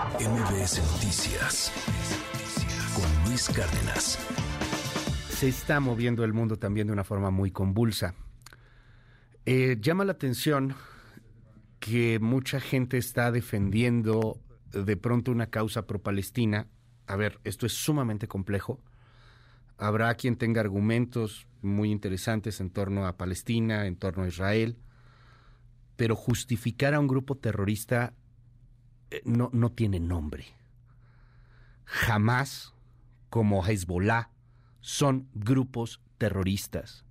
MBS Noticias con Luis Cárdenas. Se está moviendo el mundo también de una forma muy convulsa. Eh, llama la atención que mucha gente está defendiendo de pronto una causa pro-palestina. A ver, esto es sumamente complejo. Habrá quien tenga argumentos muy interesantes en torno a Palestina, en torno a Israel, pero justificar a un grupo terrorista no, no tiene nombre. Jamás, como Hezbollah, son grupos terroristas.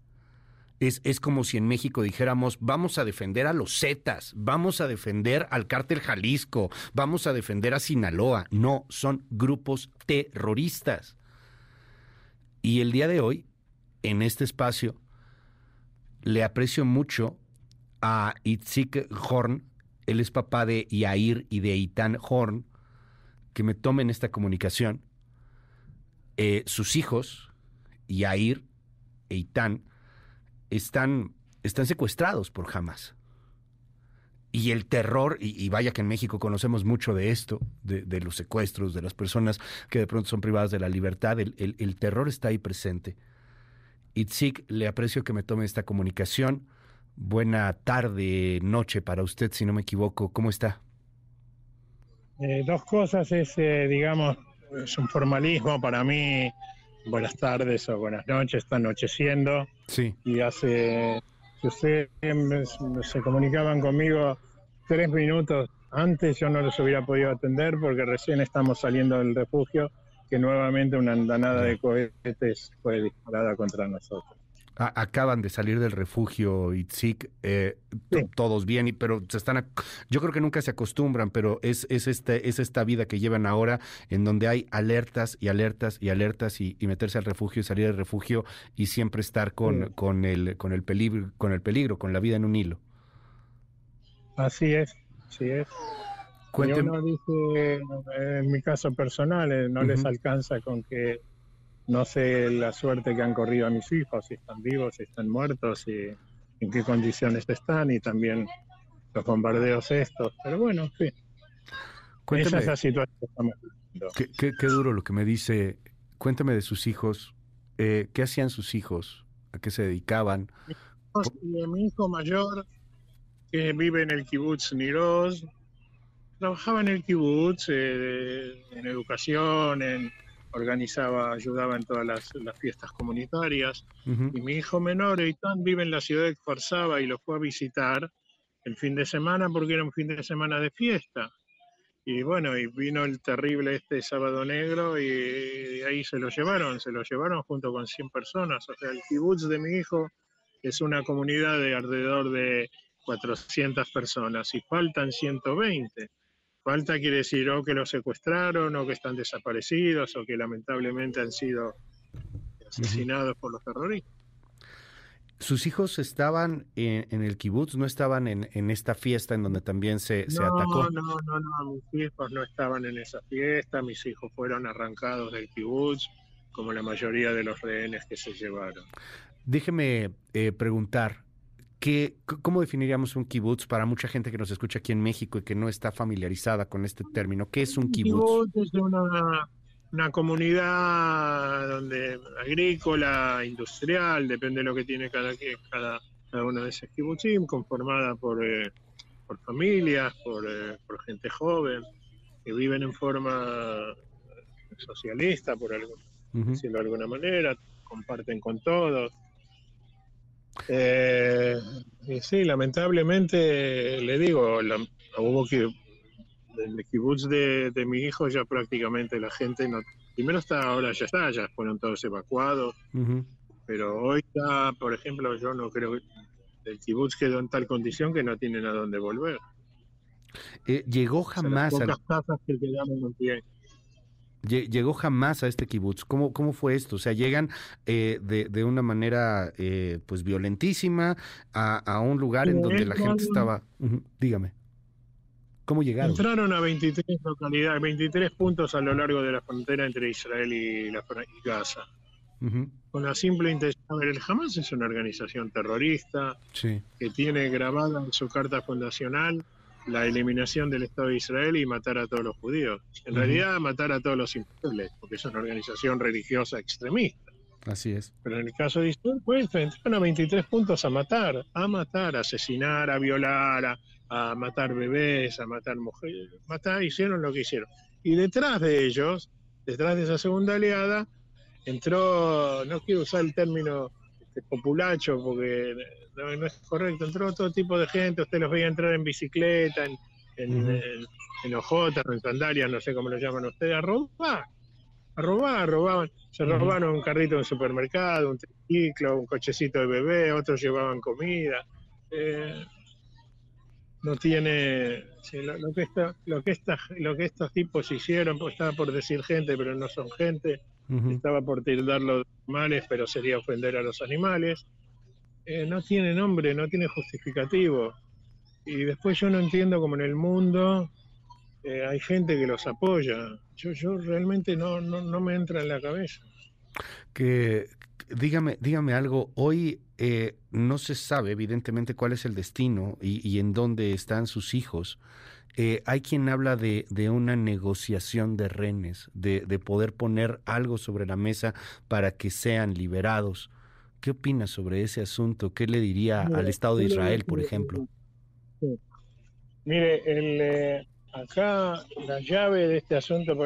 Es, es, como si en México dijéramos, vamos a defender a los Zetas, vamos a defender al cártel Jalisco, vamos a defender a Sinaloa. No, son grupos terroristas. Y el día de hoy, en este espacio, le aprecio mucho a Itzik Horn, él es papá de Yair y de Itán Horn, que me tomen esta comunicación. Eh, sus hijos, Yair e Itán, están, están secuestrados por Hamas. Y el terror, y, vaya que en México conocemos mucho de esto, de, los secuestros, de las personas que de pronto son privadas de la libertad, el, el terror está ahí presente. Itzik, le aprecio que me tome esta comunicación. Buena tarde, noche para usted, si no me equivoco. ¿Cómo está? Eh, dos cosas es, eh, digamos, es un formalismo para mí. Buenas tardes o buenas noches, está anocheciendo. Sí. Y hace, si ustedes se comunicaban conmigo tres minutos antes, yo no los hubiera podido atender porque recién estamos saliendo del refugio, que nuevamente una andanada de cohetes fue disparada contra nosotros acaban de salir del refugio Itzik, eh, todos bien, pero se están, yo creo que nunca se acostumbran, pero es, es, este, es esta vida que llevan ahora en donde hay alertas y alertas y alertas y, meterse al refugio y salir del refugio y siempre estar con, con, el, con, el peligro, con el peligro, con la vida en un hilo. Así es, así es. Cuénteme. Yo dice, en mi caso personal, eh, no les alcanza con que no sé la suerte que han corrido a mis hijos, si están vivos, si están muertos, y en qué condiciones están y también los bombardeos estos. Pero bueno, sí. Cuéntame, Esa es la situación que estamos qué, qué, duro lo que me dice. Cuéntame de sus hijos. Eh, ¿Qué hacían sus hijos? ¿A qué se dedicaban? Mi hijo mayor, que vive en el kibutz Niroz, trabajaba en el kibutz, eh, en educación, en organizaba, ayudaba en todas las, fiestas comunitarias. Y mi hijo menor, Eitan, vive en la ciudad de Farsaba y lo fue a visitar el fin de semana porque era un fin de semana de fiesta. Y bueno, y vino el terrible este sábado negro y, ahí se lo llevaron, se lo llevaron junto con 100 personas. O sea, el kibutz de mi hijo es una comunidad de alrededor de 400 personas y faltan 120. Falta quiere decir o que los secuestraron o que están desaparecidos o que lamentablemente han sido asesinados por los terroristas. ¿Sus hijos estaban en, el kibutz, no estaban en, esta fiesta en donde también se, atacó? No, no, no, mis hijos no estaban en esa fiesta, mis hijos fueron arrancados del kibutz, como la mayoría de los rehenes que se llevaron. Déjeme eh, preguntar, ¿Qué, ¿Cómo definiríamos un kibutz para mucha gente que nos escucha aquí en México y que no está familiarizada con este término? ¿Qué es un kibutz? es una, comunidad donde agrícola, industrial, depende de lo que tiene cada, cada, cada uno de esos kibbutzim, conformada por, eh, por familias, por, eh, por gente joven, que viven en forma socialista, por algo, decirlo de alguna manera, comparten con todos eh, sí, lamentablemente, le digo, hubo que el kibutz de, mi hijo ya prácticamente la gente no... Primero está, ahora ya está, ya fueron todos evacuados, pero hoy ya, por ejemplo, yo no creo que el kibutz quedó en tal condición que no tienen a dónde volver. Eh, llegó jamás a... Las casas que quedaron en pie llegó jamás a este kibutz. ¿Cómo, cómo fue esto? O sea, llegan eh, de, de, una manera eh, pues violentísima a, a, un lugar en donde la gente estaba... dígame. ¿Cómo llegaron? Entraron a 23 localidades, 23 puntos a lo largo de la frontera entre Israel y, la, Gaza. Con la simple intención, a ver, el Hamas es una organización terrorista que tiene grabada en su carta fundacional la eliminación del Estado de Israel y matar a todos los judíos. En realidad, matar a todos los imperiales, porque es una organización religiosa extremista. Así es. Pero en el caso de Israel, pues entraron a 23 puntos a matar, a matar, a asesinar, a violar, a, matar bebés, a matar mujeres, matar, hicieron lo que hicieron. Y detrás de ellos, detrás de esa segunda aliada, entró, no quiero usar el término populacho porque no, es correcto, entró todo tipo de gente, usted los veía entrar en bicicleta, en, en, en, ojotas, en sandalias, no sé cómo lo llaman ustedes, a robar, a robar, robaban, se robaron un carrito en un supermercado, un triciclo, un cochecito de bebé, otros llevaban comida. Eh, no tiene lo, que lo que lo que estos tipos hicieron pues, estaba por decir gente pero no son gente estaba por tildarlo de animales pero sería ofender a los animales. Eh, no tiene nombre no tiene justificativo. Y después yo no entiendo cómo en el mundo eh, hay gente que los apoya. Yo yo realmente no, no no me entra en la cabeza. Que dígame dígame algo. Hoy eh, no se sabe evidentemente cuál es el destino y, en dónde están sus hijos. Eh, hay quien habla de, una negociación de renes, de, poder poner algo sobre la mesa para que sean liberados. ¿Qué opina sobre ese asunto? ¿Qué le diría al Estado de Israel, por ejemplo? Mire, el, eh, acá la llave de este asunto,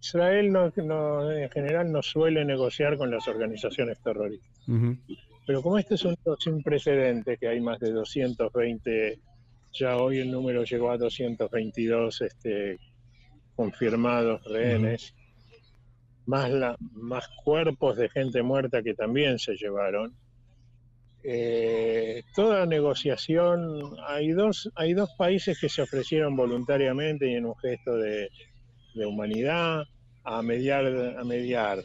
Israel no, en general no suele negociar con las organizaciones terroristas. Pero como este es un sin precedentes, que hay más de 220, ya hoy el número llegó a 222 este, confirmados rehenes, más, la, más cuerpos de gente muerta que también se llevaron. Eh, toda negociación, hay dos, hay dos países que se ofrecieron voluntariamente y en un gesto de, de humanidad a mediar, a mediar.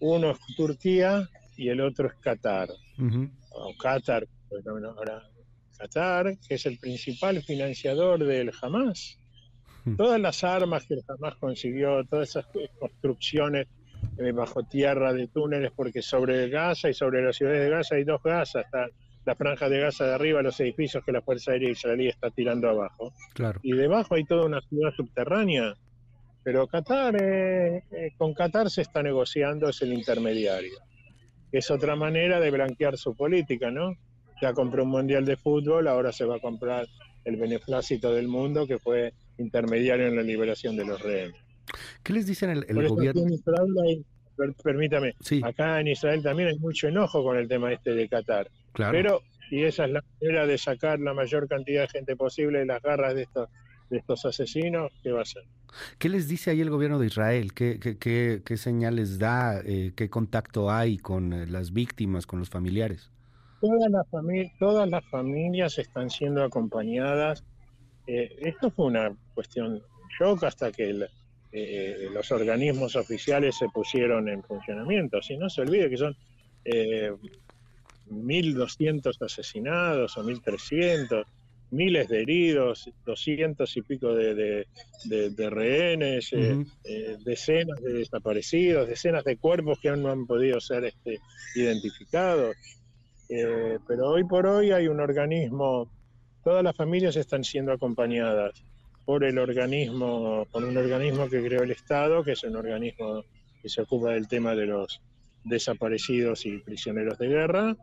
Uno es Turquía y el otro es Qatar. O Qatar, ahora Qatar, que es el principal financiador del Hamas. Todas las armas que el Hamas consiguió, todas esas construcciones eh, bajo tierra de túneles, porque sobre Gaza y sobre las ciudades de Gaza hay dos Gaza, está la franja de Gaza de arriba, los edificios que la Fuerza Aérea Israelí está tirando abajo. Claro. Y debajo hay toda una ciudad subterránea. Pero Qatar, eh, eh, con Qatar se está negociando, es el intermediario es otra manera de blanquear su política, ¿no? Ya compró un mundial de fútbol, ahora se va a comprar el beneplácito del mundo, que fue intermediario en la liberación de los rehenes. ¿Qué les dicen el, el gobierno? permítame, acá en Israel también hay mucho enojo con el tema este de Qatar. Claro. Pero, y esa es la manera de sacar la mayor cantidad de gente posible de las garras de estos, de estos asesinos, ¿qué va a ser? ¿Qué les dice ahí el gobierno de Israel? ¿Qué, qué, qué, señales da? Eh, ¿Qué contacto hay con eh, las víctimas, con los familiares? Todas las, todas las familias están siendo acompañadas. Eh, esto fue una cuestión shock hasta que los organismos oficiales se pusieron en funcionamiento. Si no se olvide que son 1.200 asesinados o 1.300 miles de heridos, doscientos y pico de, rehenes, eh, eh, decenas de desaparecidos, decenas de cuerpos que aún no han podido ser este, identificados. Eh, pero hoy por hoy hay un organismo, todas las familias están siendo acompañadas por el organismo, por un organismo que creó el Estado, que es un organismo que se ocupa del tema de los desaparecidos y prisioneros de guerra,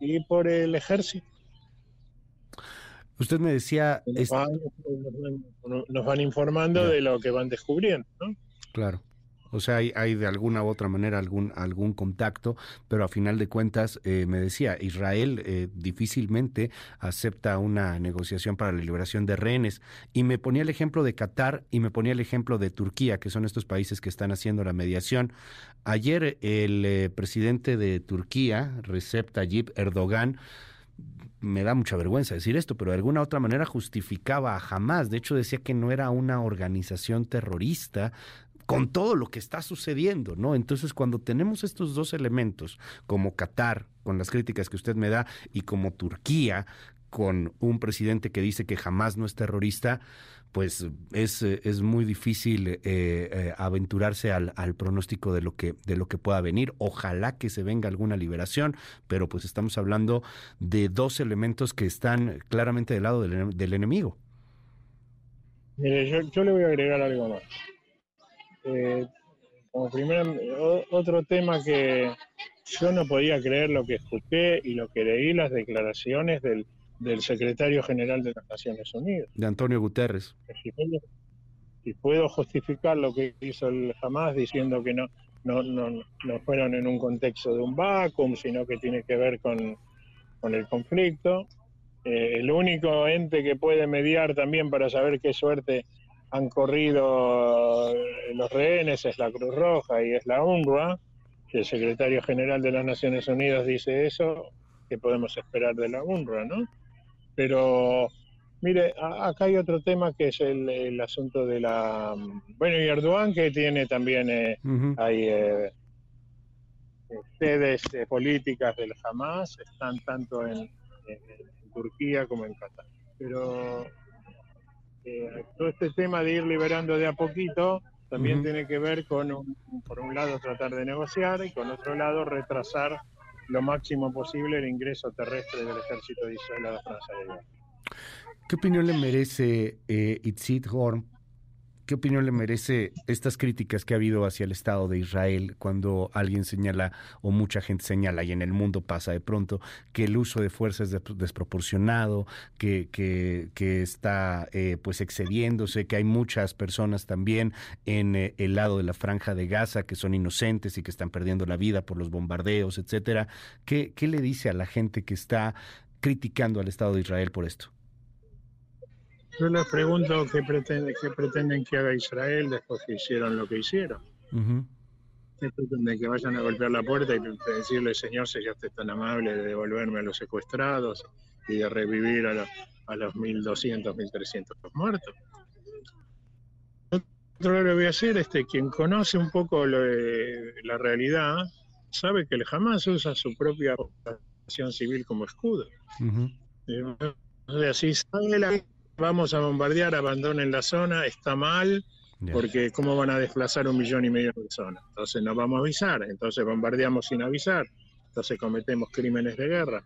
y por el ejército Usted me decía... Nos, van, informando de lo que van descubriendo, ¿no? Claro. O sea, hay, de alguna u otra manera algún, algún contacto, pero a final de cuentas, eh, me decía, Israel eh, difícilmente acepta una negociación para la liberación de rehenes. Y me ponía el ejemplo de Qatar y me ponía el ejemplo de Turquía, que son estos países que están haciendo la mediación. Ayer el eh, presidente de Turquía, Recep Tayyip Erdogan, me da mucha vergüenza decir esto, pero de alguna otra manera justificaba a Hamas. De hecho, decía que no era una organización terrorista con todo lo que está sucediendo, ¿no? Entonces, cuando tenemos estos dos elementos, como Qatar, con las críticas que usted me da, y como Turquía, con un presidente que dice que jamás no es terrorista, pues es, es muy difícil eh, eh, aventurarse al, al, pronóstico de lo que de lo que pueda venir. Ojalá que se venga alguna liberación, pero pues estamos hablando de dos elementos que están claramente del lado del, del enemigo. Mire, yo, yo le voy a agregar algo más. Eh, como primer, otro tema que yo no podía creer lo que escuché y lo que leí, las declaraciones del, del secretario general de las Naciones Unidas. De Antonio Guterres. Si puedo, si puedo justificar lo que hizo el Hamas diciendo que no, no, no, no fueron en un contexto de un vacuum, sino que tiene que ver con, con el conflicto. Eh, el único ente que puede mediar también para saber qué suerte han corrido eh, los rehenes es la Cruz Roja y es la UNRWA. El secretario general de las Naciones Unidas dice eso, ¿qué podemos esperar de la UNRWA, no? Pero, mire, a- acá hay otro tema que es el, el asunto de la... Bueno, y Erdogan que tiene también... eh, hay eh, sedes eh, políticas del Hamas, están tanto en, en- en Turquía como en Qatar. Pero eh, todo este tema de ir liberando de a poquito también tiene que ver con, un- por un lado, tratar de negociar y con otro lado, retrasar lo máximo posible el ingreso terrestre del ejército de Israel a la Franja de Gaza. ¿Qué opinión le merece eh, Itzit Horn? ¿Qué opinión le merece estas críticas que ha habido hacia el Estado de Israel cuando alguien señala o mucha gente señala y en el mundo pasa de pronto que el uso de fuerza es des- desproporcionado, que, que, que está eh, pues excediéndose, que hay muchas personas también en eh, el lado de la franja de Gaza que son inocentes y que están perdiendo la vida por los bombardeos, etcétera? ¿Qué, qué le dice a la gente que está criticando al Estado de Israel por esto? Yo les pregunto qué, pretende, qué pretenden que haga Israel después que hicieron lo que hicieron. Ujú. ¿Qué pretenden que vayan a golpear la puerta y decirle, Señor, sería usted tan amable de devolverme a los secuestrados y de revivir a, los a los 1.200, 1.300 muertos? Otro que le voy a decir, este, quien conoce un poco lo la realidad, sabe que el jamás usa su propia población civil como escudo. Eh, O sea, si sale la- vamos a bombardear, abandonen la zona, está mal, porque ¿cómo van a desplazar un millón y medio de personas? Entonces no vamos a avisar, entonces bombardeamos sin avisar, entonces cometemos crímenes de guerra.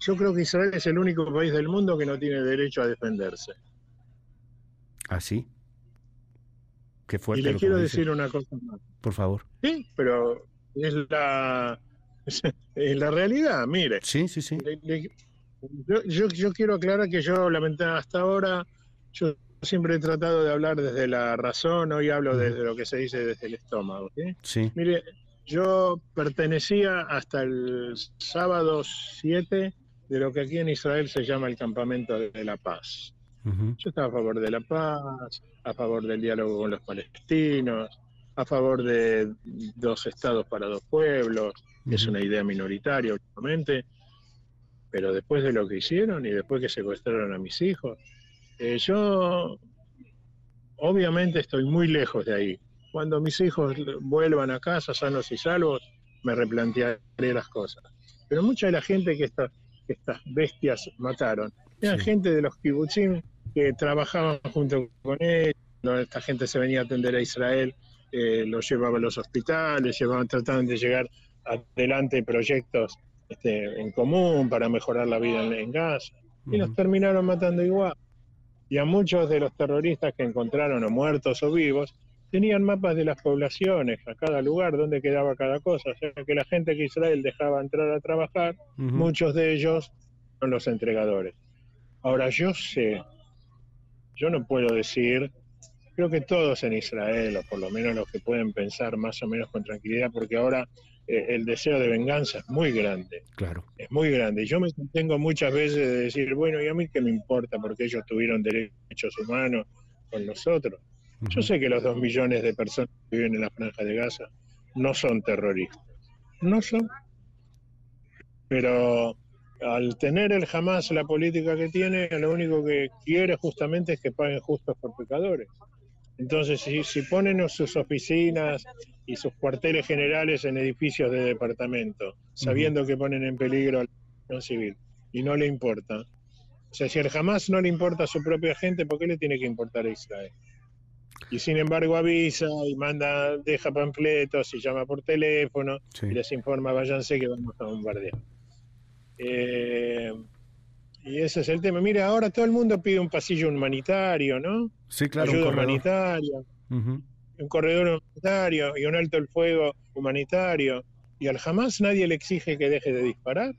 Yo creo que Israel es el único país del mundo que no tiene derecho a defenderse. ¿Ah, sí? Qué fuerte. y le quiero dice. decir una cosa más. Por favor. Sí, pero es la, es la realidad, mire. Sí, sí, sí. Le- le- yo, yo, yo quiero aclarar que yo, lamentablemente, hasta ahora, yo siempre he tratado de hablar desde la razón, hoy hablo desde lo que se dice desde el estómago. ¿sí? Sí. Mire, yo pertenecía hasta el sábado 7 de lo que aquí en Israel se llama el Campamento de la Paz. Yo estaba a favor de la paz, a favor del diálogo con los palestinos, a favor de dos estados para dos pueblos, que es Ujú. una idea minoritaria últimamente, pero después de lo que hicieron y después que secuestraron a mis hijos, eh, yo obviamente estoy muy lejos de ahí. Cuando mis hijos vuelvan a casa sanos y salvos, me replantearé las cosas. Pero mucha de la gente que, esta- que estas bestias mataron, eran Sí. gente de los kibutzim que trabajaban junto con ellos, esta gente se venía a atender a Israel, eh, los llevaba a los hospitales, llevaban, trataban de llegar adelante proyectos este, en común para mejorar la vida en, en Gaza, y los terminaron matando igual. Y a muchos de los terroristas que encontraron, o muertos o vivos, tenían mapas de las poblaciones, a cada lugar, donde quedaba cada cosa. O sea que la gente que Israel dejaba entrar a trabajar, muchos de ellos son los entregadores. Ahora, yo sé, yo no puedo decir, creo que todos en Israel, o por lo menos los que pueden pensar más o menos con tranquilidad, porque ahora el deseo de venganza es muy grande, Claro. es muy grande. Y yo me contengo muchas veces de decir, bueno, ¿y a mí qué me importa? Porque ellos tuvieron derechos humanos con nosotros. Yo sé que los dos millones de personas que viven en la franja de Gaza no son terroristas. No son. Pero al tener el jamás la política que tiene, lo único que quiere justamente es que paguen justos por pecadores. Entonces, si, si ponen sus oficinas y sus cuarteles generales en edificios de departamento, sabiendo que ponen en peligro a la población civil, y no le importa, o sea, si al jamás no le importa a su propia gente, ¿por qué le tiene que importar a Israel? Y sin embargo avisa y manda, deja panfletos y llama por teléfono Sí. y les informa, váyanse que vamos a bombardear. Eh, Y ese es el tema. Mira, ahora todo el mundo pide un pasillo humanitario, ¿no? Sí, claro. Ayuda un corredor. humanitaria, Ujú. un corredor humanitario y un alto el fuego humanitario. Y al jamás nadie le exige que deje de disparar.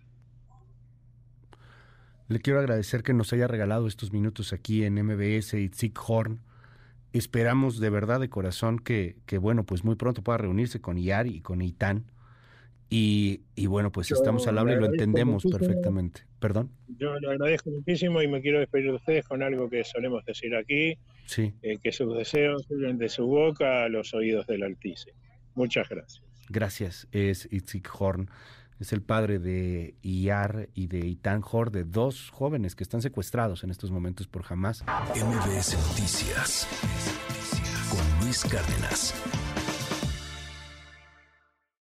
Le quiero agradecer que nos haya regalado estos minutos aquí en MBS y Horn. Esperamos de verdad, de corazón, que, que, bueno, pues muy pronto pueda reunirse con IAR y con ITAN. Y, y bueno, pues Yo estamos al habla y lo entendemos muchísimo. perfectamente. Perdón. Yo le agradezco muchísimo y me quiero despedir de ustedes con algo que solemos decir aquí, Sí, eh, que sus deseos suben de su boca a los oídos del Altísimo. Muchas gracias. gracias. Es Itzik Horn. Es el padre de IAR y de Itán Horn, de dos jóvenes que están secuestrados en estos momentos por Hamas. MBS Noticias con Luis Cárdenas.